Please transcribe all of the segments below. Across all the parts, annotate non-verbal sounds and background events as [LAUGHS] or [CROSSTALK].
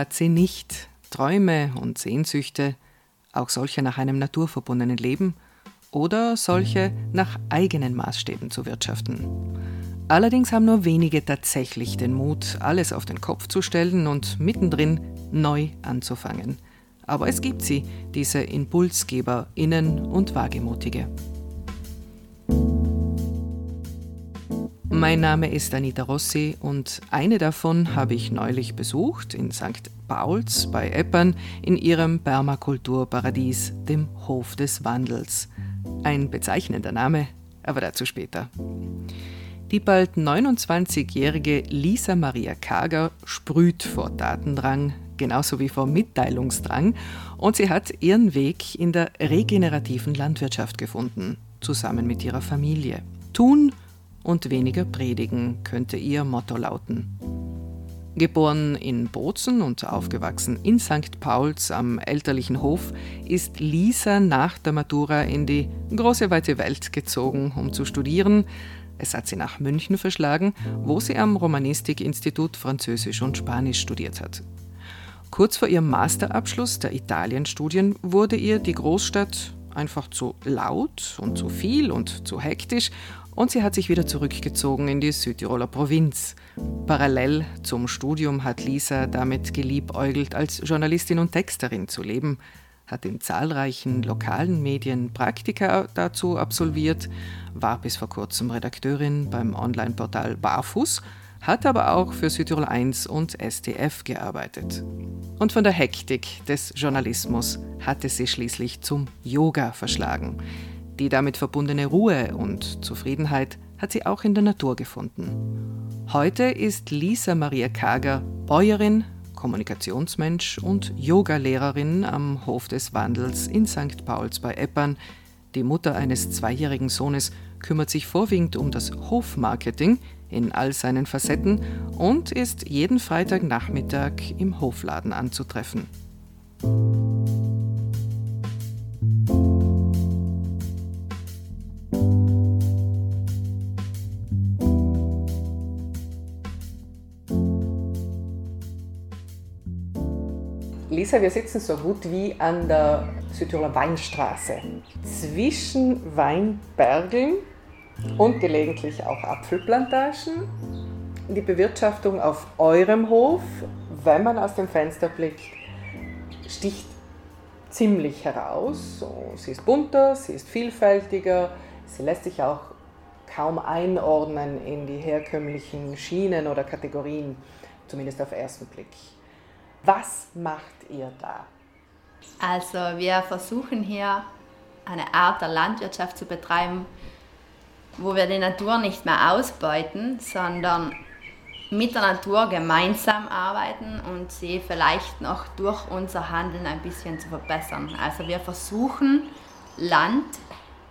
Hat sie nicht? Träume und Sehnsüchte, auch solche nach einem naturverbundenen Leben oder solche nach eigenen Maßstäben zu wirtschaften. Allerdings haben nur wenige tatsächlich den Mut, alles auf den Kopf zu stellen und mittendrin neu anzufangen. Aber es gibt sie, diese ImpulsgeberInnen und Wagemutige. Mein Name ist Anita Rossi und eine davon habe ich neulich besucht in St. Pauls bei Eppern in ihrem Permakulturparadies, dem Hof des Wandels. Ein bezeichnender Name, aber dazu später. Die bald 29-jährige Lisa Maria Kager sprüht vor Datendrang, genauso wie vor Mitteilungsdrang, und sie hat ihren Weg in der regenerativen Landwirtschaft gefunden, zusammen mit ihrer Familie. Tun und weniger predigen, könnte ihr Motto lauten. Geboren in Bozen und aufgewachsen in St. Pauls am elterlichen Hof, ist Lisa nach der Matura in die große weite Welt gezogen, um zu studieren. Es hat sie nach München verschlagen, wo sie am Romanistikinstitut Französisch und Spanisch studiert hat. Kurz vor ihrem Masterabschluss der Italienstudien wurde ihr die Großstadt einfach zu laut und zu viel und zu hektisch und sie hat sich wieder zurückgezogen in die Südtiroler Provinz. Parallel zum Studium hat Lisa damit geliebäugelt, als Journalistin und Texterin zu leben, hat in zahlreichen lokalen Medien Praktika dazu absolviert, war bis vor kurzem Redakteurin beim Online-Portal Barfuß, hat aber auch für Südtirol 1 und STF gearbeitet. Und von der Hektik des Journalismus hatte sie schließlich zum Yoga verschlagen. Die damit verbundene Ruhe und Zufriedenheit hat sie auch in der Natur gefunden. Heute ist Lisa Maria Kager Bäuerin, Kommunikationsmensch und Yogalehrerin am Hof des Wandels in St. Pauls bei Eppern. Die Mutter eines zweijährigen Sohnes kümmert sich vorwiegend um das Hofmarketing in all seinen Facetten und ist jeden Freitagnachmittag im Hofladen anzutreffen. Lisa, wir sitzen so gut wie an der Südtiroler Weinstraße. Zwischen Weinbergeln und gelegentlich auch Apfelplantagen. Die Bewirtschaftung auf eurem Hof, wenn man aus dem Fenster blickt, sticht ziemlich heraus. Sie ist bunter, sie ist vielfältiger, sie lässt sich auch kaum einordnen in die herkömmlichen Schienen oder Kategorien, zumindest auf ersten Blick. Was macht ihr da? Also wir versuchen hier eine Art der Landwirtschaft zu betreiben, wo wir die Natur nicht mehr ausbeuten, sondern mit der Natur gemeinsam arbeiten und sie vielleicht noch durch unser Handeln ein bisschen zu verbessern. Also wir versuchen Land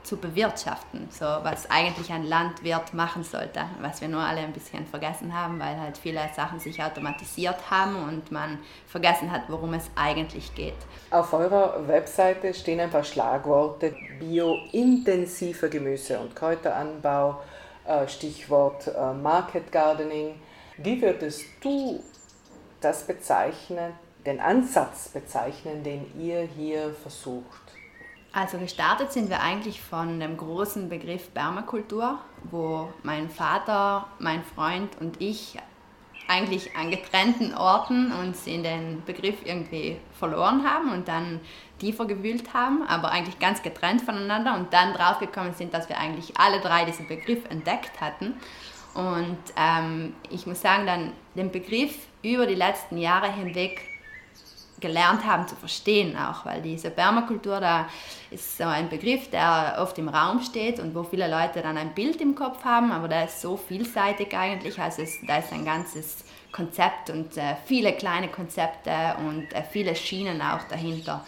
zu bewirtschaften, so was eigentlich ein Landwirt machen sollte, was wir nur alle ein bisschen vergessen haben, weil halt viele Sachen sich automatisiert haben und man vergessen hat, worum es eigentlich geht. Auf eurer Webseite stehen ein paar Schlagworte: biointensiver Gemüse- und Kräuteranbau, äh, Stichwort äh, Market Gardening. Wie würdest du das bezeichnen, den Ansatz bezeichnen, den ihr hier versucht? Also gestartet sind wir eigentlich von dem großen Begriff Permakultur, wo mein Vater, mein Freund und ich eigentlich an getrennten Orten uns in den Begriff irgendwie verloren haben und dann tiefer gewühlt haben, aber eigentlich ganz getrennt voneinander und dann draufgekommen sind, dass wir eigentlich alle drei diesen Begriff entdeckt hatten. Und ähm, ich muss sagen, dann den Begriff über die letzten Jahre hinweg gelernt haben zu verstehen auch, weil diese Permakultur, da ist so ein Begriff, der oft im Raum steht und wo viele Leute dann ein Bild im Kopf haben, aber der ist so vielseitig eigentlich, also es, da ist ein ganzes Konzept und äh, viele kleine Konzepte und äh, viele Schienen auch dahinter.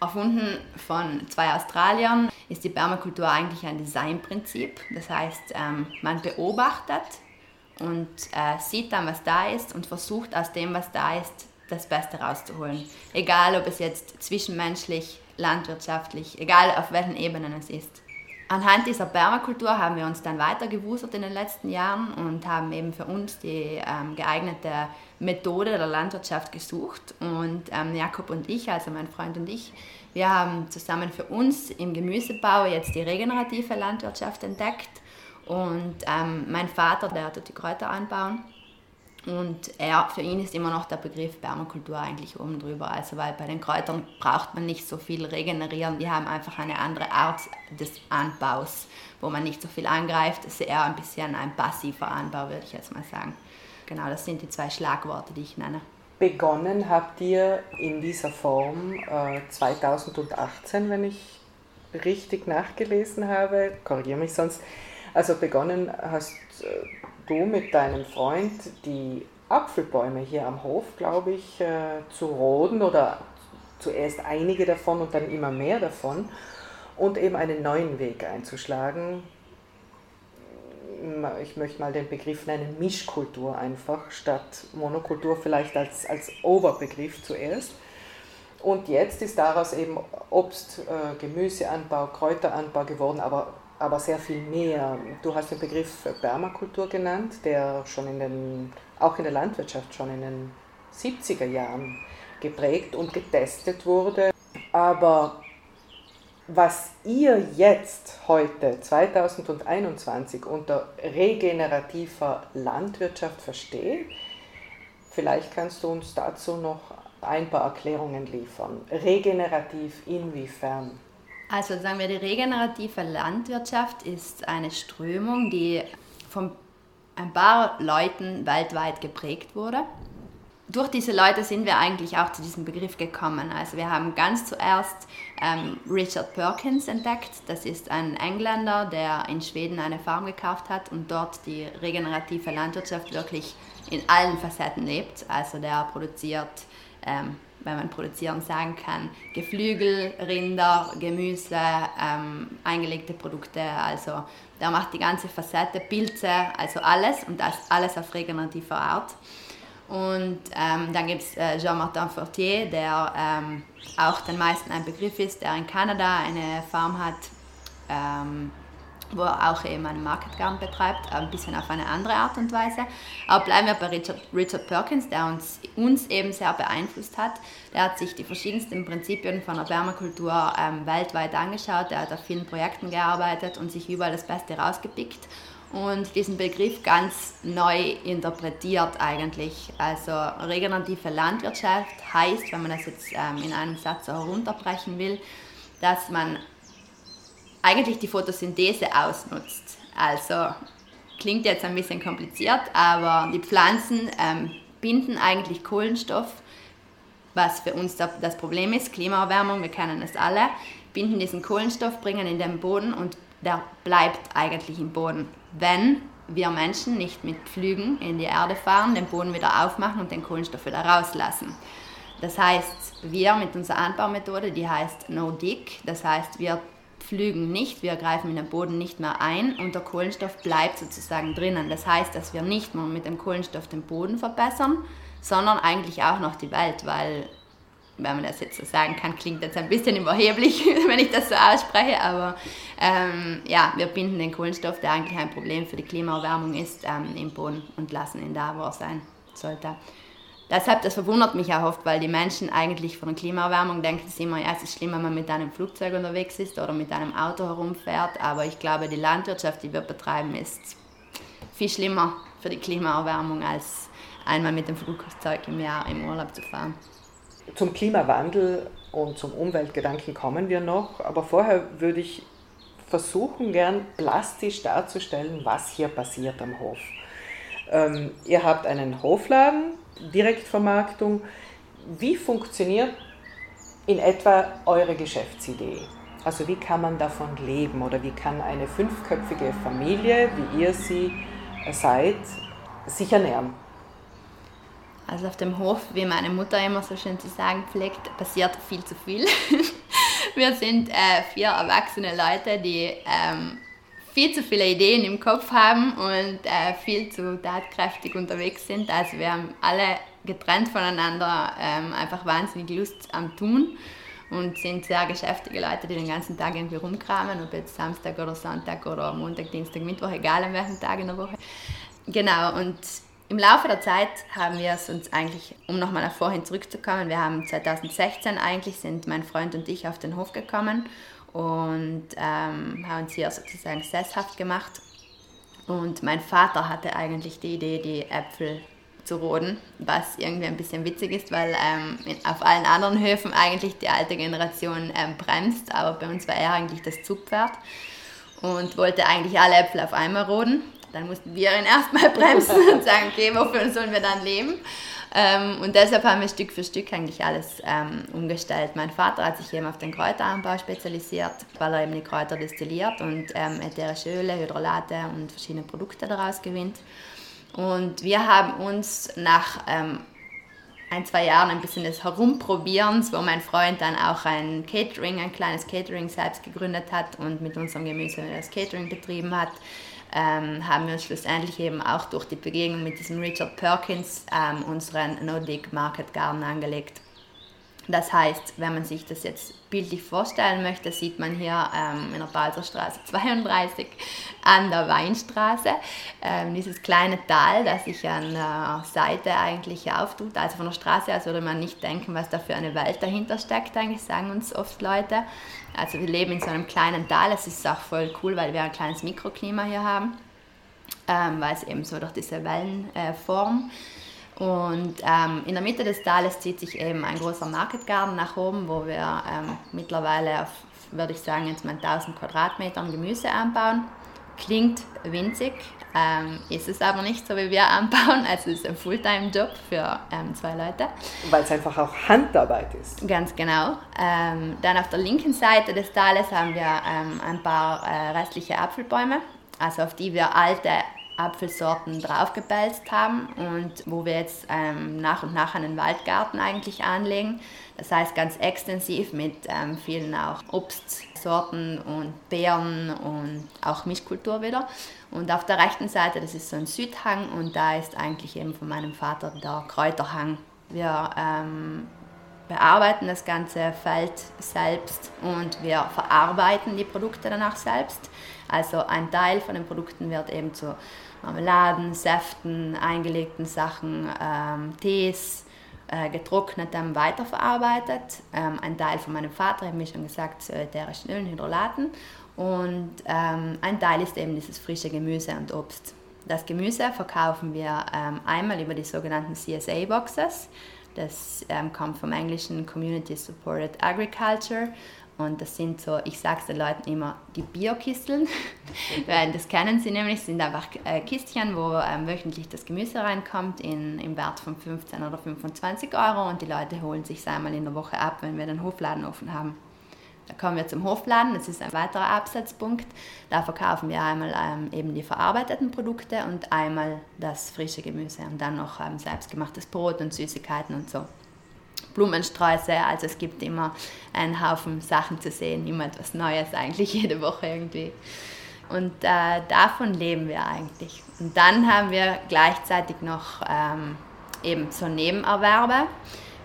Erfunden von zwei Australiern ist die Permakultur eigentlich ein Designprinzip. Das heißt, ähm, man beobachtet und äh, sieht dann, was da ist und versucht aus dem, was da ist, das Beste rauszuholen. Egal, ob es jetzt zwischenmenschlich, landwirtschaftlich, egal auf welchen Ebenen es ist. Anhand dieser Permakultur haben wir uns dann weiter gewusert in den letzten Jahren und haben eben für uns die ähm, geeignete Methode der Landwirtschaft gesucht. Und ähm, Jakob und ich, also mein Freund und ich, wir haben zusammen für uns im Gemüsebau jetzt die regenerative Landwirtschaft entdeckt. Und ähm, mein Vater, der tut die Kräuter anbauen. Und er, für ihn ist immer noch der Begriff Permakultur eigentlich oben drüber. Also weil bei den Kräutern braucht man nicht so viel regenerieren. Die haben einfach eine andere Art des Anbaus, wo man nicht so viel angreift. Es ist eher ein bisschen ein passiver Anbau, würde ich jetzt mal sagen. Genau, das sind die zwei Schlagworte, die ich nenne. Begonnen habt ihr in dieser Form äh, 2018, wenn ich richtig nachgelesen habe. Korrigiere mich sonst. Also begonnen hast äh, du mit deinem Freund die Apfelbäume hier am Hof, glaube ich, äh, zu roden oder zuerst einige davon und dann immer mehr davon und eben einen neuen Weg einzuschlagen. Ich möchte mal den Begriff nennen, Mischkultur einfach, statt Monokultur vielleicht als, als Oberbegriff zuerst. Und jetzt ist daraus eben Obst, äh, Gemüseanbau, Kräuteranbau geworden, aber aber sehr viel mehr. Du hast den Begriff Permakultur genannt, der schon in den, auch in der Landwirtschaft schon in den 70er Jahren geprägt und getestet wurde. Aber was ihr jetzt heute 2021 unter regenerativer Landwirtschaft versteht, vielleicht kannst du uns dazu noch ein paar Erklärungen liefern. Regenerativ inwiefern? Also sagen wir, die regenerative Landwirtschaft ist eine Strömung, die von ein paar Leuten weltweit geprägt wurde. Durch diese Leute sind wir eigentlich auch zu diesem Begriff gekommen. Also wir haben ganz zuerst ähm, Richard Perkins entdeckt. Das ist ein Engländer, der in Schweden eine Farm gekauft hat und dort die regenerative Landwirtschaft wirklich in allen Facetten lebt. Also der produziert ähm, wenn man produzieren sagen kann, Geflügel, Rinder, Gemüse, ähm, eingelegte Produkte, also der macht die ganze Facette, Pilze, also alles und das alles auf regenerative Art. Und ähm, dann gibt es äh, Jean-Martin Fortier, der ähm, auch den meisten ein Begriff ist, der in Kanada eine Farm hat, ähm, wo er auch eben einen Market Garden betreibt, ein bisschen auf eine andere Art und Weise. Aber bleiben wir bei Richard, Richard Perkins, der uns, uns eben sehr beeinflusst hat. Der hat sich die verschiedensten Prinzipien von der Permakultur ähm, weltweit angeschaut, er hat auf vielen Projekten gearbeitet und sich überall das Beste rausgepickt und diesen Begriff ganz neu interpretiert eigentlich. Also regenerative Landwirtschaft heißt, wenn man das jetzt ähm, in einem Satz herunterbrechen will, dass man eigentlich die Photosynthese ausnutzt. Also klingt jetzt ein bisschen kompliziert, aber die Pflanzen ähm, binden eigentlich Kohlenstoff, was für uns das Problem ist, Klimaerwärmung, wir kennen es alle, binden diesen Kohlenstoff, bringen in den Boden und der bleibt eigentlich im Boden. Wenn wir Menschen nicht mit Flügen in die Erde fahren, den Boden wieder aufmachen und den Kohlenstoff wieder rauslassen. Das heißt, wir mit unserer Anbaumethode, die heißt No-Dig, das heißt, wir pflügen nicht, wir greifen in den Boden nicht mehr ein und der Kohlenstoff bleibt sozusagen drinnen. Das heißt, dass wir nicht nur mit dem Kohlenstoff den Boden verbessern, sondern eigentlich auch noch die Welt, weil, wenn man das jetzt so sagen kann, klingt jetzt ein bisschen überheblich, [LAUGHS] wenn ich das so ausspreche, aber ähm, ja, wir binden den Kohlenstoff, der eigentlich ein Problem für die Klimaerwärmung ist, ähm, im Boden und lassen ihn da, wo er sein sollte. Deshalb, das verwundert mich auch oft, weil die Menschen eigentlich von der Klimaerwärmung denken sie immer, ja, es ist schlimm, wenn man mit einem Flugzeug unterwegs ist oder mit einem Auto herumfährt, aber ich glaube, die Landwirtschaft, die wir betreiben, ist viel schlimmer für die Klimaerwärmung, als einmal mit dem Flugzeug im Jahr im Urlaub zu fahren. Zum Klimawandel und zum Umweltgedanken kommen wir noch, aber vorher würde ich versuchen, gern plastisch darzustellen, was hier passiert am Hof. Ähm, ihr habt einen Hofladen, Direktvermarktung. Wie funktioniert in etwa eure Geschäftsidee? Also wie kann man davon leben oder wie kann eine fünfköpfige Familie, wie ihr sie seid, sich ernähren? Also auf dem Hof, wie meine Mutter immer so schön zu sagen pflegt, passiert viel zu viel. [LAUGHS] Wir sind äh, vier erwachsene Leute, die ähm, viel zu viele Ideen im Kopf haben und äh, viel zu tatkräftig unterwegs sind. Also wir haben alle getrennt voneinander ähm, einfach wahnsinnig Lust am Tun. und sind sehr geschäftige Leute, die den ganzen Tag irgendwie rumkramen, ob jetzt Samstag oder Sonntag oder Montag, Dienstag, Mittwoch, egal an welchem Tag in der Woche. Genau, und im Laufe der Zeit haben wir es uns eigentlich, um nochmal nach vorhin zurückzukommen, wir haben 2016 eigentlich, sind mein Freund und ich auf den Hof gekommen und ähm, haben uns hier sozusagen sesshaft gemacht. Und mein Vater hatte eigentlich die Idee, die Äpfel zu roden, was irgendwie ein bisschen witzig ist, weil ähm, auf allen anderen Höfen eigentlich die alte Generation ähm, bremst, aber bei uns war er eigentlich das Zugpferd und wollte eigentlich alle Äpfel auf einmal roden. Dann mussten wir ihn erstmal [LAUGHS] bremsen und sagen, okay, wofür sollen wir dann leben? Ähm, und deshalb haben wir Stück für Stück eigentlich alles ähm, umgestellt. Mein Vater hat sich eben auf den Kräuteranbau spezialisiert, weil er eben die Kräuter destilliert und ähm, ätherische Öle, Hydrolate und verschiedene Produkte daraus gewinnt. Und wir haben uns nach ähm, ein, zwei Jahren ein bisschen des Herumprobierens, wo mein Freund dann auch ein Catering, ein kleines Catering selbst gegründet hat und mit unserem Gemüse das Catering betrieben hat, ähm, haben wir uns schlussendlich eben auch durch die Begegnung mit diesem Richard Perkins ähm, unseren No-Dig Market Garden angelegt. Das heißt, wenn man sich das jetzt bildlich vorstellen möchte, sieht man hier ähm, in der Balserstraße 32 an der Weinstraße ähm, dieses kleine Tal, das sich an der Seite eigentlich auftut. Also von der Straße aus würde man nicht denken, was da für eine Welt dahinter steckt, eigentlich sagen uns oft Leute. Also wir leben in so einem kleinen Tal, es ist auch voll cool, weil wir ein kleines Mikroklima hier haben, ähm, weil es eben so durch diese Wellenform äh, und ähm, in der Mitte des Tales zieht sich eben ein großer Market Garden nach oben, wo wir ähm, mittlerweile auf, würde ich sagen, jetzt mal 1000 Quadratmetern Gemüse anbauen. Klingt winzig, ähm, ist es aber nicht so, wie wir anbauen. Also es ist ein Fulltime-Job für ähm, zwei Leute. Weil es einfach auch Handarbeit ist. Ganz genau. Ähm, dann auf der linken Seite des Tales haben wir ähm, ein paar äh, restliche Apfelbäume, also auf die wir alte Apfelsorten draufgebelzt haben und wo wir jetzt ähm, nach und nach einen Waldgarten eigentlich anlegen. Das heißt ganz extensiv mit ähm, vielen auch Obstsorten und Beeren und auch Mischkultur wieder. Und auf der rechten Seite, das ist so ein Südhang und da ist eigentlich eben von meinem Vater der Kräuterhang. Wir ähm, bearbeiten das ganze Feld selbst und wir verarbeiten die Produkte danach selbst. Also ein Teil von den Produkten wird eben zu Marmeladen, Säften, eingelegten Sachen, ähm, Tees, äh, getrocknetem weiterverarbeitet. Ähm, ein Teil von meinem Vater, habe ich schon gesagt, zu ätherischen Ölen, Hydrolaten. Und ähm, ein Teil ist eben dieses frische Gemüse und Obst. Das Gemüse verkaufen wir ähm, einmal über die sogenannten CSA-Boxes. Das ähm, kommt vom englischen Community Supported Agriculture und das sind so, ich sage es den Leuten immer, die Biokisteln. [LAUGHS] Weil das kennen sie nämlich, sind einfach äh, Kistchen, wo ähm, wöchentlich das Gemüse reinkommt in, im Wert von 15 oder 25 Euro und die Leute holen sich einmal in der Woche ab, wenn wir den Hofladen offen haben. Da kommen wir zum Hofladen, das ist ein weiterer Absatzpunkt. Da verkaufen wir einmal ähm, eben die verarbeiteten Produkte und einmal das frische Gemüse und dann noch ähm, selbstgemachtes Brot und Süßigkeiten und so. Blumensträuße. Also es gibt immer einen Haufen Sachen zu sehen, immer etwas Neues eigentlich [LAUGHS] jede Woche irgendwie. Und äh, davon leben wir eigentlich. Und dann haben wir gleichzeitig noch ähm, eben so Nebenerwerbe.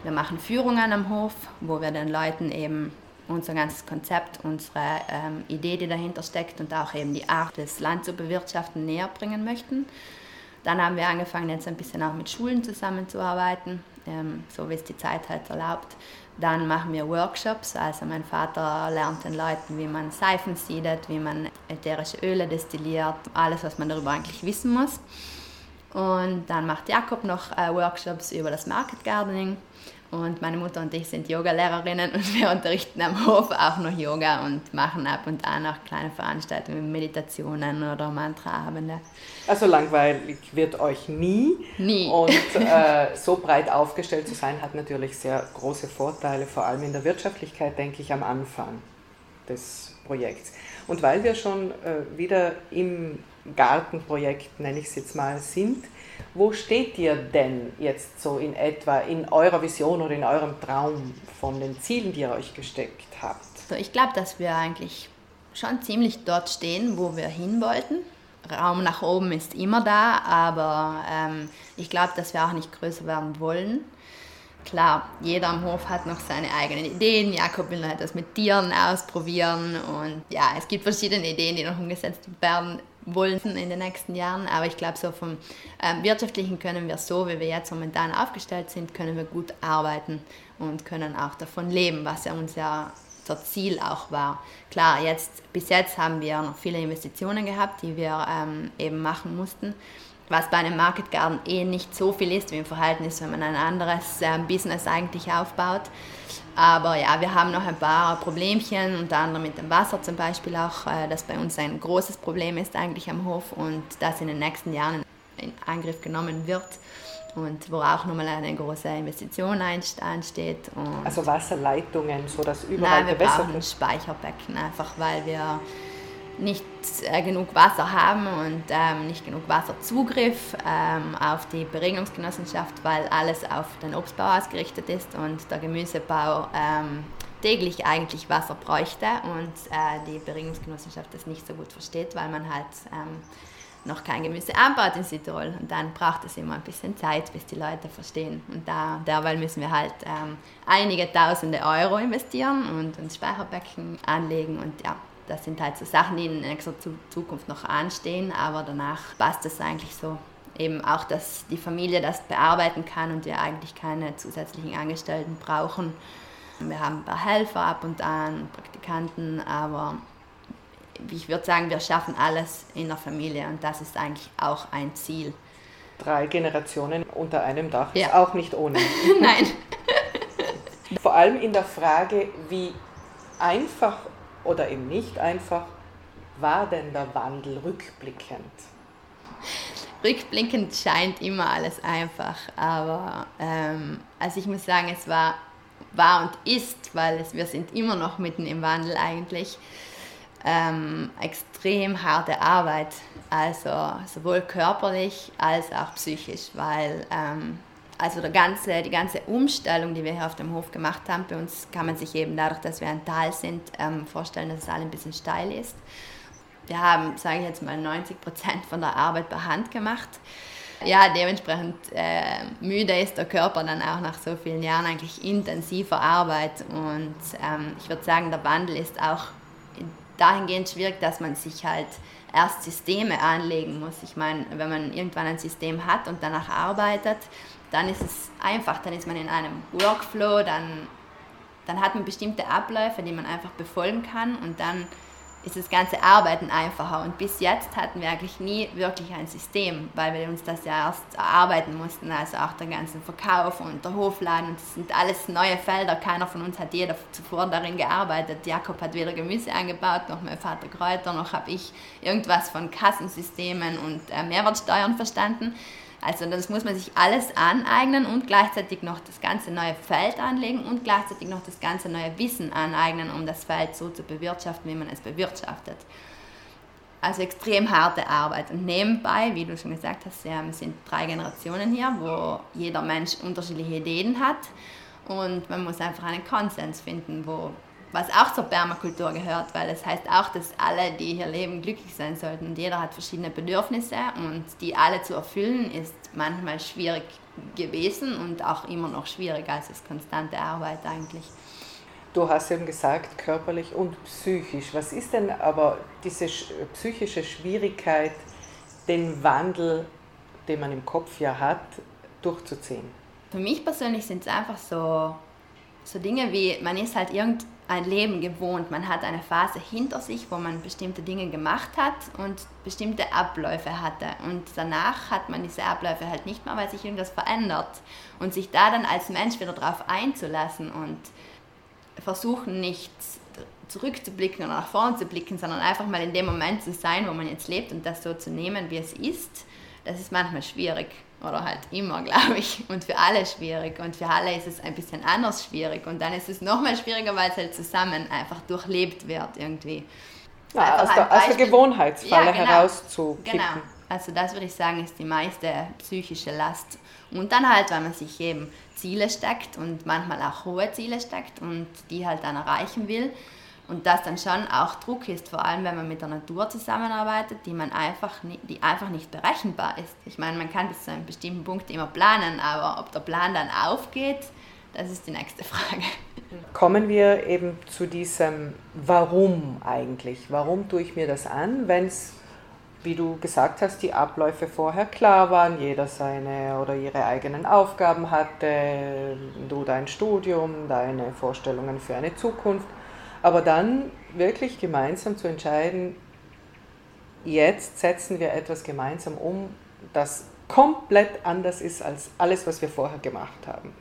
Wir machen Führungen am Hof, wo wir den Leuten eben unser ganzes Konzept, unsere ähm, Idee, die dahinter steckt und auch eben die Art, das Land zu bewirtschaften, näher bringen möchten. Dann haben wir angefangen, jetzt ein bisschen auch mit Schulen zusammenzuarbeiten ähm, so wie es die Zeit halt erlaubt. Dann machen wir Workshops, also mein Vater lernt den Leuten, wie man Seifen siedet, wie man ätherische Öle destilliert, alles, was man darüber eigentlich wissen muss. Und dann macht Jakob noch äh, Workshops über das Market Gardening und meine Mutter und ich sind Yogalehrerinnen und wir unterrichten am Hof auch noch Yoga und machen ab und an auch kleine Veranstaltungen, Meditationen oder Mantraabende. Also langweilig wird euch nie. Nie. Und [LAUGHS] äh, so breit aufgestellt zu sein, hat natürlich sehr große Vorteile, vor allem in der Wirtschaftlichkeit, denke ich, am Anfang des Projekts. Und weil wir schon äh, wieder im Gartenprojekt, nenne ich es jetzt mal, sind, wo steht ihr denn jetzt so in etwa in eurer Vision oder in eurem Traum von den Zielen, die ihr euch gesteckt habt? So, ich glaube, dass wir eigentlich schon ziemlich dort stehen, wo wir hin wollten. Raum nach oben ist immer da, aber ähm, ich glaube, dass wir auch nicht größer werden wollen. Klar, jeder am Hof hat noch seine eigenen Ideen. Jakob will noch etwas mit Tieren ausprobieren und ja, es gibt verschiedene Ideen, die noch umgesetzt werden wollen in den nächsten Jahren. Aber ich glaube, so vom ähm, Wirtschaftlichen können wir so, wie wir jetzt momentan aufgestellt sind, können wir gut arbeiten und können auch davon leben, was ja unser Ziel auch war. Klar, jetzt, bis jetzt haben wir noch viele Investitionen gehabt, die wir ähm, eben machen mussten was bei einem Market Garden eh nicht so viel ist wie im Verhältnis, wenn man ein anderes äh, Business eigentlich aufbaut. Aber ja, wir haben noch ein paar Problemchen, unter anderem mit dem Wasser zum Beispiel auch, äh, das bei uns ein großes Problem ist eigentlich am Hof und das in den nächsten Jahren in Angriff genommen wird und wo auch nochmal eine große Investition ansteht. Also Wasserleitungen, so dass überall Nein, wir brauchen ein Speicherbecken, einfach weil wir nicht äh, genug Wasser haben und ähm, nicht genug Wasserzugriff ähm, auf die Beregnungsgenossenschaft, weil alles auf den Obstbau ausgerichtet ist und der Gemüsebau ähm, täglich eigentlich Wasser bräuchte und äh, die Beregnungsgenossenschaft das nicht so gut versteht, weil man halt ähm, noch kein Gemüse anbaut in Südtirol. Und dann braucht es immer ein bisschen Zeit, bis die Leute verstehen. Und da, derweil müssen wir halt ähm, einige tausende Euro investieren und ein Speicherbecken anlegen und ja, das sind halt so Sachen, die in nächster Zukunft noch anstehen, aber danach passt es eigentlich so. Eben auch, dass die Familie das bearbeiten kann und wir eigentlich keine zusätzlichen Angestellten brauchen. Wir haben ein paar Helfer ab und an, Praktikanten, aber ich würde sagen, wir schaffen alles in der Familie und das ist eigentlich auch ein Ziel. Drei Generationen unter einem Dach ja. ist auch nicht ohne. [LAUGHS] Nein. Vor allem in der Frage, wie einfach oder eben nicht einfach, war denn der Wandel rückblickend? Rückblickend scheint immer alles einfach, aber ähm, also ich muss sagen, es war, war und ist, weil es, wir sind immer noch mitten im Wandel eigentlich, ähm, extrem harte Arbeit, also sowohl körperlich als auch psychisch, weil ähm, also der ganze, die ganze Umstellung, die wir hier auf dem Hof gemacht haben, bei uns kann man sich eben dadurch, dass wir ein Tal sind, ähm, vorstellen, dass es alle ein bisschen steil ist. Wir haben, sage ich jetzt mal, 90 Prozent von der Arbeit per Hand gemacht. Ja, dementsprechend äh, müde ist der Körper dann auch nach so vielen Jahren eigentlich intensiver Arbeit. Und ähm, ich würde sagen, der Wandel ist auch dahingehend schwierig, dass man sich halt erst Systeme anlegen muss. Ich meine, wenn man irgendwann ein System hat und danach arbeitet, dann ist es einfach, dann ist man in einem Workflow, dann, dann hat man bestimmte Abläufe, die man einfach befolgen kann und dann ist das ganze Arbeiten einfacher. Und bis jetzt hatten wir eigentlich nie wirklich ein System, weil wir uns das ja erst erarbeiten mussten, also auch der ganze Verkauf und der Hofladen. Und das sind alles neue Felder. Keiner von uns hat jeder zuvor darin gearbeitet. Jakob hat weder Gemüse angebaut, noch mein Vater Kräuter, noch habe ich irgendwas von Kassensystemen und äh, Mehrwertsteuern verstanden. Also das muss man sich alles aneignen und gleichzeitig noch das ganze neue Feld anlegen und gleichzeitig noch das ganze neue Wissen aneignen, um das Feld so zu bewirtschaften, wie man es bewirtschaftet. Also extrem harte Arbeit. Und nebenbei, wie du schon gesagt hast, wir sind drei Generationen hier, wo jeder Mensch unterschiedliche Ideen hat. Und man muss einfach einen Konsens finden, wo was auch zur Permakultur gehört, weil es heißt auch, dass alle, die hier leben, glücklich sein sollten. Und jeder hat verschiedene Bedürfnisse und die alle zu erfüllen, ist manchmal schwierig gewesen und auch immer noch schwierig, als es konstante Arbeit eigentlich. Du hast eben gesagt, körperlich und psychisch. Was ist denn aber diese psychische Schwierigkeit, den Wandel, den man im Kopf ja hat, durchzuziehen? Für mich persönlich sind es einfach so, so Dinge wie, man ist halt irgend ein Leben gewohnt. Man hat eine Phase hinter sich, wo man bestimmte Dinge gemacht hat und bestimmte Abläufe hatte. Und danach hat man diese Abläufe halt nicht mehr, weil sich irgendwas verändert. Und sich da dann als Mensch wieder darauf einzulassen und versuchen nicht zurückzublicken oder nach vorne zu blicken, sondern einfach mal in dem Moment zu sein, wo man jetzt lebt und das so zu nehmen, wie es ist, das ist manchmal schwierig oder halt immer, [LAUGHS] glaube ich. Und für alle schwierig. Und für alle ist es ein bisschen anders schwierig. Und dann ist es nochmal schwieriger, weil es halt zusammen einfach durchlebt wird irgendwie. Ja, aus, der, aus der Gewohnheitsfalle ja, genau. herauszukippen. Genau. Also das würde ich sagen, ist die meiste psychische Last. Und dann halt, weil man sich eben Ziele steckt und manchmal auch hohe Ziele steckt und die halt dann erreichen will. Und das dann schon auch Druck ist, vor allem wenn man mit der Natur zusammenarbeitet, die man einfach, die einfach nicht berechenbar ist. Ich meine, man kann bis zu einem bestimmten Punkt immer planen, aber ob der Plan dann aufgeht, Das ist die nächste [LAUGHS] Frage. Kommen wir eben zu diesem Warum eigentlich? Warum tue ich mir das an, wenn es, wie du gesagt hast, die Abläufe vorher klar waren, jeder seine oder ihre eigenen Aufgaben hatte, du dein Studium, deine Vorstellungen für eine Zukunft, aber dann wirklich gemeinsam zu entscheiden, jetzt setzen wir etwas gemeinsam um, das komplett anders ist als alles, was wir vorher gemacht haben.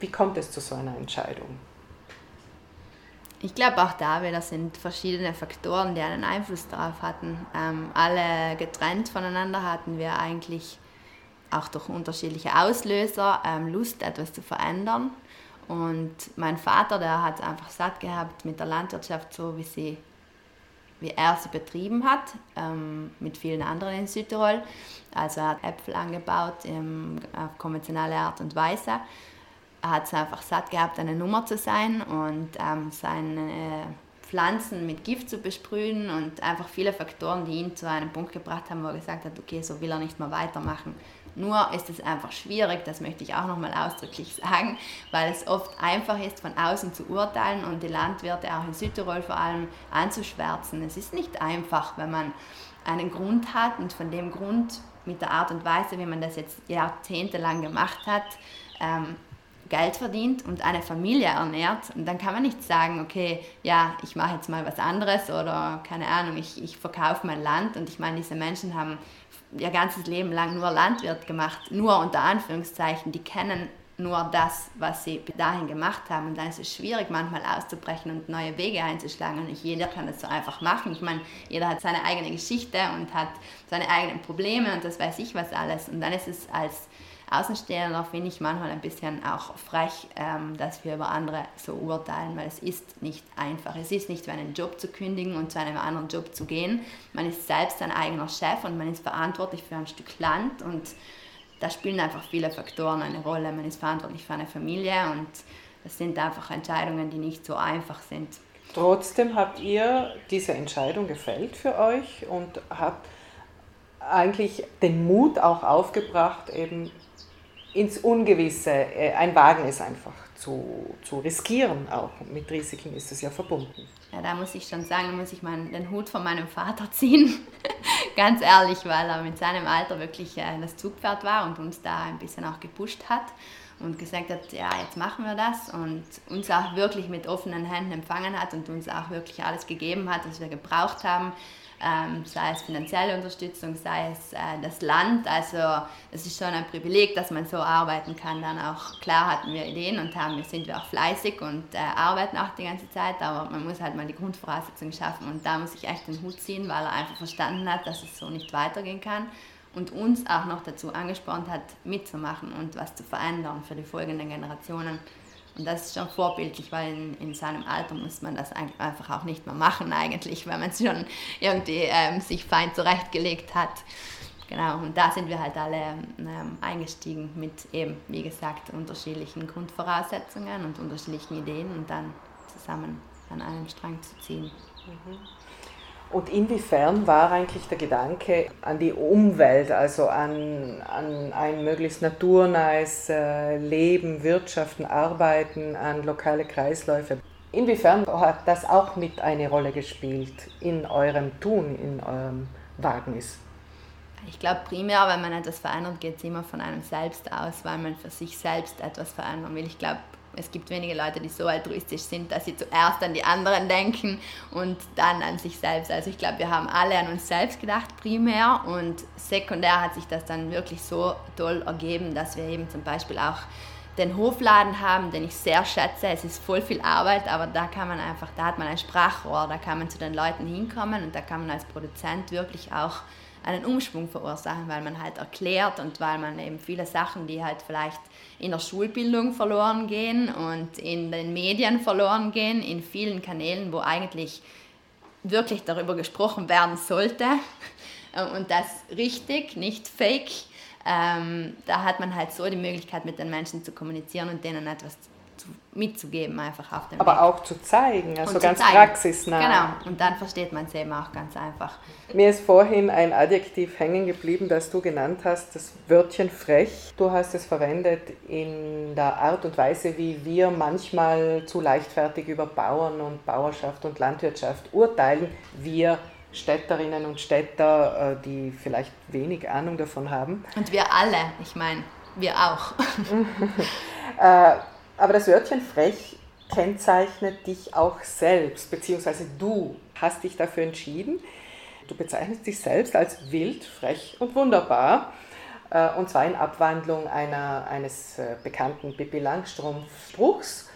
Wie kommt es zu so einer Entscheidung? Ich glaube auch da wieder sind verschiedene Faktoren, die einen Einfluss darauf hatten. Ähm, alle getrennt voneinander hatten wir eigentlich auch durch unterschiedliche Auslöser ähm, Lust, etwas zu verändern. Und mein Vater, der hat einfach satt gehabt mit der Landwirtschaft, so wie, sie, wie er sie betrieben hat, ähm, mit vielen anderen in Südtirol. Also er hat Äpfel angebaut in, auf konventionelle Art und Weise er hat es einfach satt gehabt, eine Nummer zu sein und ähm, seine Pflanzen mit Gift zu besprühen und einfach viele Faktoren, die ihn zu einem Punkt gebracht haben, wo er gesagt hat, okay, so will er nicht mehr weitermachen. Nur ist es einfach schwierig, das möchte ich auch nochmal ausdrücklich [LAUGHS] sagen, weil es oft einfach ist, von außen zu urteilen und die Landwirte auch in Südtirol vor allem anzuschwärzen. Es ist nicht einfach, wenn man einen Grund hat und von dem Grund mit der Art und Weise, wie man das jetzt jahrzehntelang gemacht hat, ähm, Geld verdient und eine Familie ernährt. Und dann kann man nicht sagen, okay, ja, ich mache jetzt mal was anderes oder keine Ahnung, ich, ich verkaufe mein Land. Und ich meine, diese Menschen haben ihr ganzes Leben lang nur Landwirt gemacht, nur unter Anführungszeichen, die kennen nur das, was sie dahin gemacht haben. Und dann ist es schwierig, manchmal auszubrechen und neue Wege einzuschlagen. Und nicht jeder kann das so einfach machen. Ich meine, jeder hat seine eigene Geschichte und hat seine eigenen Probleme und das weiß ich was alles. Und dann ist es als Außenstehender finde ich manchmal ein bisschen auch frech, ähm, dass wir über andere so urteilen, weil es ist nicht einfach. Es ist nicht, einen Job zu kündigen und zu einem anderen Job zu gehen. Man ist selbst ein eigener Chef und man ist verantwortlich für ein Stück Land und da spielen einfach viele Faktoren eine Rolle. Man ist verantwortlich für eine Familie und das sind einfach Entscheidungen, die nicht so einfach sind. Trotzdem habt ihr diese Entscheidung gefällt für euch und habt eigentlich den Mut auch aufgebracht, eben ins Ungewisse, äh, ein Wagen ist einfach zu, zu riskieren auch. Mit Risiken ist es ja verbunden. Ja, da muss ich schon sagen, da muss ich meinen, den Hut von meinem Vater [LAUGHS] ziehen. Ganz ehrlich, weil er mit seinem Alter wirklich äh, das Zugpferd war und uns da ein bisschen auch gepusht hat und gesagt hat, ja, jetzt machen wir das und uns auch wirklich mit offenen Händen empfangen hat und uns auch wirklich alles gegeben hat, was wir gebraucht haben ähm, sei es finanzielle Unterstützung, sei es äh, das Land. Also es ist schon ein Privileg, dass man so arbeiten kann. Dann auch klar hatten wir Ideen und haben, sind wir auch fleißig und äh, arbeiten auch die ganze Zeit, aber man muss halt mal die Grundvoraussetzungen schaffen und da muss ich echt den Hut ziehen, weil er einfach verstanden hat, dass es so nicht weitergehen kann und uns auch noch dazu angespornt hat, mitzumachen und was zu verändern für die folgenden Generationen. Und das ist schon vorbildlich, weil in, in seinem Alter muss man das einfach auch nicht mehr machen eigentlich, weil man es [LAUGHS] schon irgendwie ähm, sich fein zurechtgelegt hat. Genau, und da sind wir halt alle ähm, eingestiegen mit eben, wie gesagt, unterschiedlichen Grundvoraussetzungen und unterschiedlichen Ideen und dann zusammen an einem Strang zu ziehen. Mhm. Und inwiefern war eigentlich der Gedanke an die Umwelt, also an, an ein möglichst naturnahes äh, Leben, Wirtschaften, Arbeiten, an lokale Kreisläufe? Inwiefern hat das auch mit eine Rolle gespielt in eurem Tun, in eurem Wagnis? Ich glaube primär, wenn man etwas verändert, geht es immer von einem selbst aus, weil man für sich selbst etwas verändern will. Ich glaube, es gibt wenige Leute, die so altruistisch sind, dass sie zuerst an die anderen denken und dann an sich selbst. Also ich glaube, wir haben alle an uns selbst gedacht primär und sekundär hat sich das dann wirklich so toll ergeben, dass wir eben zum Beispiel auch den Hofladen haben, den ich sehr schätze. Es ist voll viel Arbeit, aber da kann man einfach, da hat man ein Sprachrohr, da kann man zu den Leuten hinkommen und da kann man als Produzent wirklich auch einen Umschwung verursachen, weil man halt erklärt und weil man eben viele Sachen, die halt vielleicht in der Schulbildung verloren gehen und in den Medien verloren gehen, in vielen Kanälen, wo eigentlich wirklich darüber gesprochen werden sollte und das richtig, nicht fake. Ähm, da hat man halt so die Möglichkeit, mit den Menschen zu kommunizieren und denen etwas mitzugeben einfach auf dem Aber Weg. auch zu zeigen, also Und ganz zu zeigen. praxisnah. Genau, und dann versteht man es eben auch ganz einfach. Mir ist vorhin ein Adjektiv hängen geblieben, das du genannt hast, das Wörtchen frech. Du hast es verwendet in der Art und Weise, wie wir manchmal zu leichtfertig über Bauern und Bauerschaft und Landwirtschaft urteilen. Wir Städterinnen und Städter, äh, die vielleicht wenig Ahnung davon haben. Und wir alle, ich meine, wir auch. [LAUGHS] [LAUGHS] Aber das Wörtchen frech kennzeichnet dich auch selbst, beziehungsweise du hast dich dafür entschieden. Du bezeichnest dich selbst als wild, frech und wunderbar. Äh, Und zwar in Abwandlung einer, eines äh, bekannten Pippi Langstrumpf-Spruchs.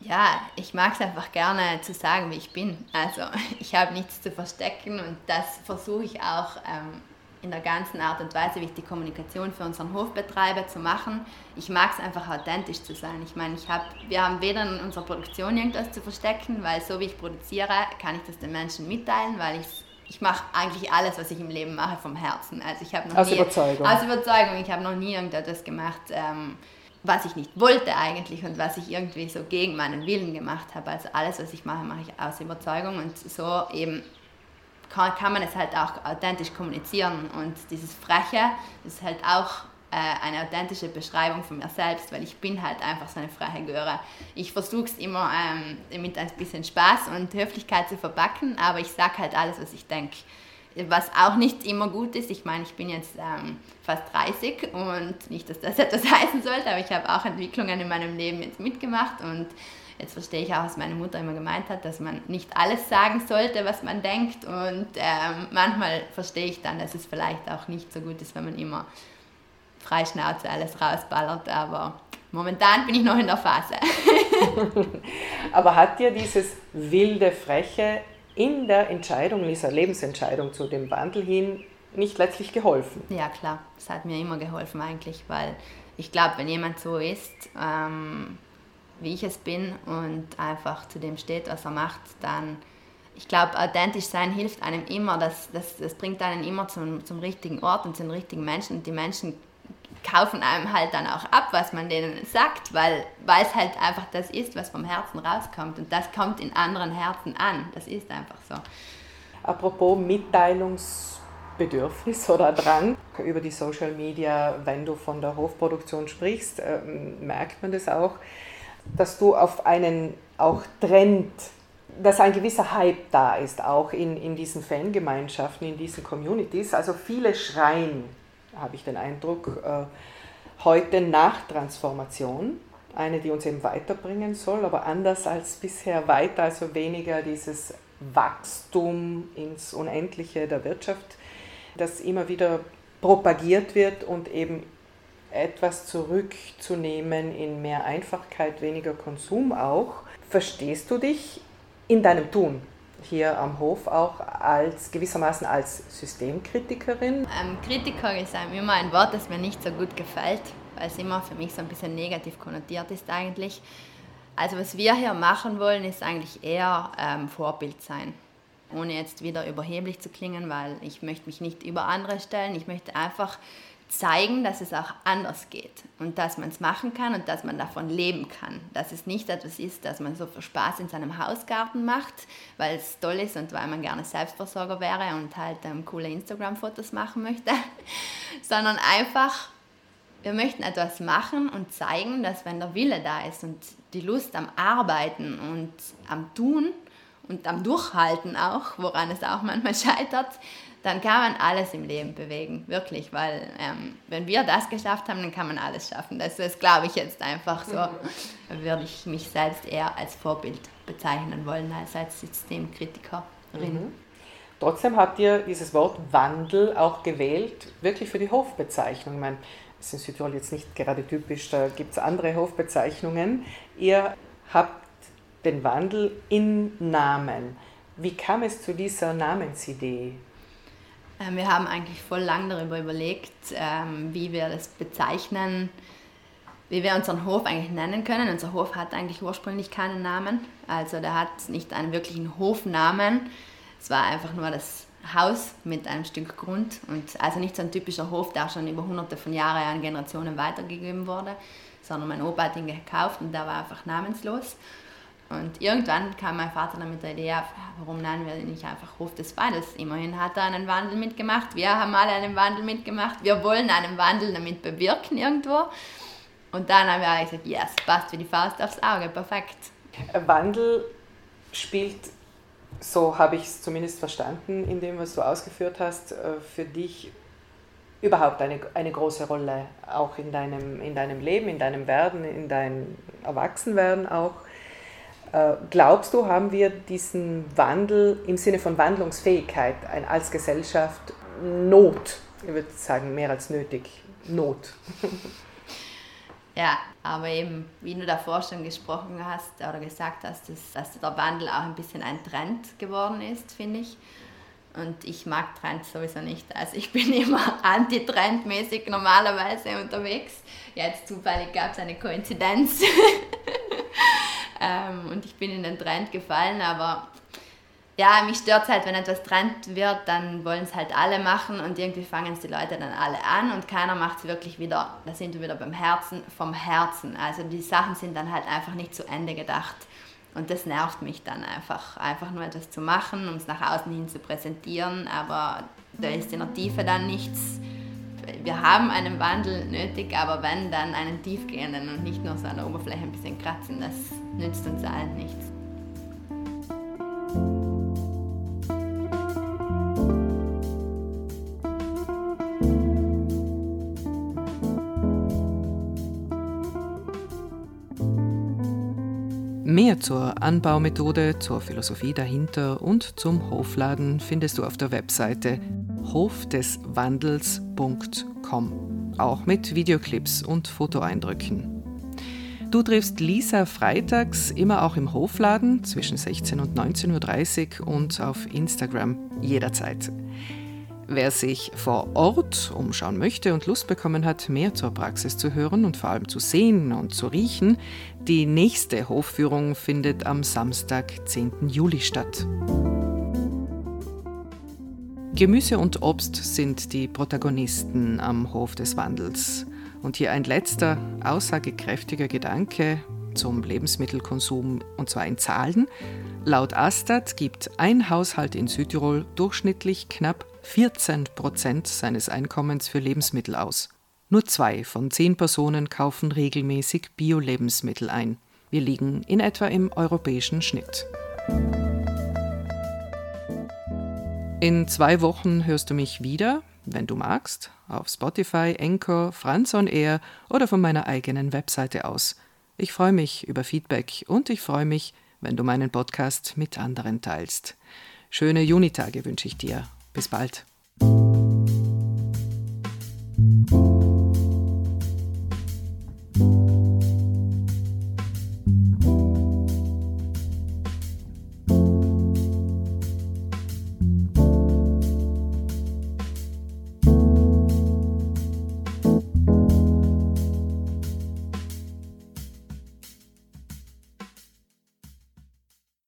Ja, ich mag es einfach gerne zu sagen, wie ich bin. Also [LAUGHS] ich habe nichts zu verstecken und das versuche ich auch ähm, in der ganzen Art und Weise, wie ich die Kommunikation für unseren Hof betreibe, zu machen. Ich mag es einfach authentisch zu sein. Ich meine, ich hab, wir haben weder in unserer Produktion irgendwas zu verstecken, weil so wie ich produziere, kann ich das den Menschen mitteilen, weil ich ich mache eigentlich alles, was ich im Leben mache, vom Herzen. Also ich habe noch Aus nie, Überzeugung. Aus Überzeugung. Ich habe noch nie irgendetwas gemacht, ähm, was ich nicht wollte eigentlich und was ich irgendwie so gegen meinen Willen gemacht habe. Also alles, was ich mache, mache ich aus Überzeugung und so eben kann, kann man es halt auch authentisch kommunizieren. Und dieses Freche ist halt auch äh, eine authentische Beschreibung von mir selbst, weil ich bin halt einfach so eine freche Göre. Ich versuche es immer ähm, mit ein bisschen Spaß und Höflichkeit zu verpacken, aber ich sage halt alles, was ich denke. Was auch nicht immer gut ist, ich meine, ich bin jetzt ähm, fast 30 und nicht, dass das [LAUGHS] etwas heißen sollte, aber ich habe auch Entwicklungen in meinem Leben jetzt mitgemacht und jetzt verstehe ich auch, was meine Mutter immer gemeint hat, dass man nicht alles sagen sollte, was man denkt und ähm, manchmal verstehe ich dann, dass es vielleicht auch nicht so gut ist, wenn man immer frei Schnauze alles rausballert, aber momentan bin ich noch in der Phase. [LAUGHS] Aber hat dir dieses wilde, freche in der Entscheidung, in dieser Lebensentscheidung zu dem Wandel hin nicht letztlich geholfen? Ja, klar, es hat mir immer geholfen eigentlich, weil ich glaube, wenn jemand so ist, ähm, wie ich es bin und einfach zu dem steht, was er macht, dann, ich glaube, authentisch sein hilft einem immer, das, das, das bringt einen immer zum, zum richtigen Ort und zu den richtigen Menschen und die Menschen kaufen einem halt dann auch ab, was man denen sagt, weil, es halt einfach das ist, was vom Herzen rauskommt und das kommt in anderen Herzen an, das ist einfach so. Apropos Mitteilungsbedürfnis [LAUGHS] oder Drang. Über die Social Media, wenn du von der Hofproduktion sprichst, äh, merkt man das auch, dass du auf einen auch Trend, dass ein gewisser Hype da ist, auch in, in diesen Fangemeinschaften, in diesen Communities. Also viele schreien, habe ich den Eindruck, äh, heute nach Transformation. Eine, die uns eben weiterbringen soll, aber anders als bisher weiter, also weniger dieses Wachstum ins Unendliche der Wirtschaft, das immer wieder propagiert wird und eben etwas zurückzunehmen in mehr Einfachkeit, weniger Konsum auch. Verstehst du dich in deinem Tun hier am Hof auch als gewissermaßen als Systemkritikerin? Ähm, Kritiker ist immer ein Wort, das mir nicht so gut gefällt, weil es immer für mich so ein bisschen negativ konnotiert ist eigentlich. Also was wir hier machen wollen, ist eigentlich eher ähm, Vorbild sein. Ohne jetzt wieder überheblich zu klingen, weil ich möchte mich nicht über andere stellen. Ich möchte einfach zeigen, dass es auch anders geht und dass man es machen kann und dass man davon leben kann. Dass es nicht etwas ist, das man so für Spaß in seinem Hausgarten macht, weil es toll ist und weil man gerne Selbstversorger wäre und halt ähm, coole Instagram-Fotos machen möchte, [LAUGHS] sondern einfach, wir möchten etwas machen und zeigen, dass wenn der Wille da ist und die Lust am Arbeiten und am Tun und am Durchhalten auch, woran es auch manchmal [LAUGHS] scheitert, dann kann man alles im Leben bewegen, wirklich, weil ähm, wenn wir das geschafft haben, dann kann man alles schaffen. Das, das glaube ich jetzt einfach so. Da würde ich mich selbst eher als Vorbild bezeichnen wollen, als als Systemkritikerin. Mhm. Trotzdem habt ihr dieses Wort Wandel auch gewählt, wirklich für die Hofbezeichnung. Ich meine, das ist in Südtirol jetzt nicht gerade typisch, da gibt es andere Hofbezeichnungen. Ihr habt den Wandel in Namen. Wie kam es zu dieser Namensidee? Ähm, wir haben eigentlich voll lang darüber überlegt, ähm, wie wir das bezeichnen, wie wir unseren Hof eigentlich nennen können. Unser Hof hat eigentlich ursprünglich keinen Namen, also der hat nicht einen wirklichen Hofnamen. Es war einfach nur das Haus mit einem Stück Grund und also nicht so ein typischer Hof, der schon über hunderte von Jahren an Generationen weitergegeben wurde, sondern mein Opa hat ihn gekauft und der war einfach namenslos. Und irgendwann kam mein Vater dann mit der Idee, warum nennen wir nicht einfach Hof des Wandels? Immerhin hat er einen Wandel mitgemacht, wir haben alle einen Wandel mitgemacht, wir wollen einen Wandel damit bewirken irgendwo. Und dann haben wir alle gesagt, yes, passt wie die Faust aufs Auge, perfekt. Wandel spielt, so habe ich es zumindest verstanden, in dem, was du ausgeführt hast, äh, für dich überhaupt eine, eine große Rolle, auch in deinem, in deinem Leben, in deinem Werden, in deinem Erwachsenwerden auch. Äh, glaubst du, haben wir diesen Wandel im Sinne von Wandlungsfähigkeit als Gesellschaft Not? Ich würde sagen, mehr als nötig. Not. [LAUGHS] Ja, aber eben, wie du davor schon gesprochen hast oder gesagt hast, dass, dass der Wandel auch ein bisschen ein Trend geworden ist, finde ich. Und ich mag Trends sowieso nicht. Also ich bin [LAUGHS] immer anti-trendmäßig normalerweise unterwegs. Jetzt zufällig gab es eine Koinzidenz. [LAUGHS] ähm, und ich bin in den Trend gefallen, aber ja, mich stört es halt, wenn etwas Trend wird, dann wollen es halt alle machen und irgendwie fangen es die Leute dann alle an und keiner macht es wirklich wieder, da sind wir wieder beim Herzen, vom Herzen. Also die Sachen sind dann halt einfach nicht zu Ende gedacht. Und das nervt mich dann einfach, einfach nur etwas zu machen, um es nach außen hin zu präsentieren, aber da ist in der Tiefe dann nichts. Wir haben einen Wandel nötig, aber wenn, dann einen tiefgehenden und nicht nur so an der Oberfläche ein bisschen kratzen, das nützt uns allen nichts. Mehr zur Anbaumethode, zur Philosophie dahinter und zum Hofladen findest du auf der Webseite hofdeswandels.com, auch mit Videoclips und Fotoeindrücken. Du triffst Lisa freitags immer auch im Hofladen zwischen 16 und 19.30 Uhr und auf Instagram jederzeit. Wer sich vor Ort umschauen möchte und Lust bekommen hat, mehr zur Praxis zu hören und vor allem zu sehen und zu riechen, die nächste Hofführung findet am Samstag, 10. Juli statt. Gemüse und Obst sind die Protagonisten am Hof des Wandels. Und hier ein letzter, aussagekräftiger Gedanke zum Lebensmittelkonsum, und zwar in Zahlen. Laut Astat gibt ein Haushalt in Südtirol durchschnittlich knapp 14 Prozent seines Einkommens für Lebensmittel aus. Nur zwei von zehn Personen kaufen regelmäßig Bio-Lebensmittel ein. Wir liegen in etwa im europäischen Schnitt. In zwei Wochen hörst du mich wieder, wenn du magst, auf Spotify, Anchor, Franz on Air oder von meiner eigenen Webseite aus. Ich freue mich über Feedback und ich freue mich, wenn du meinen Podcast mit anderen teilst. Schöne Junitage wünsche ich dir. Bis bald. Musik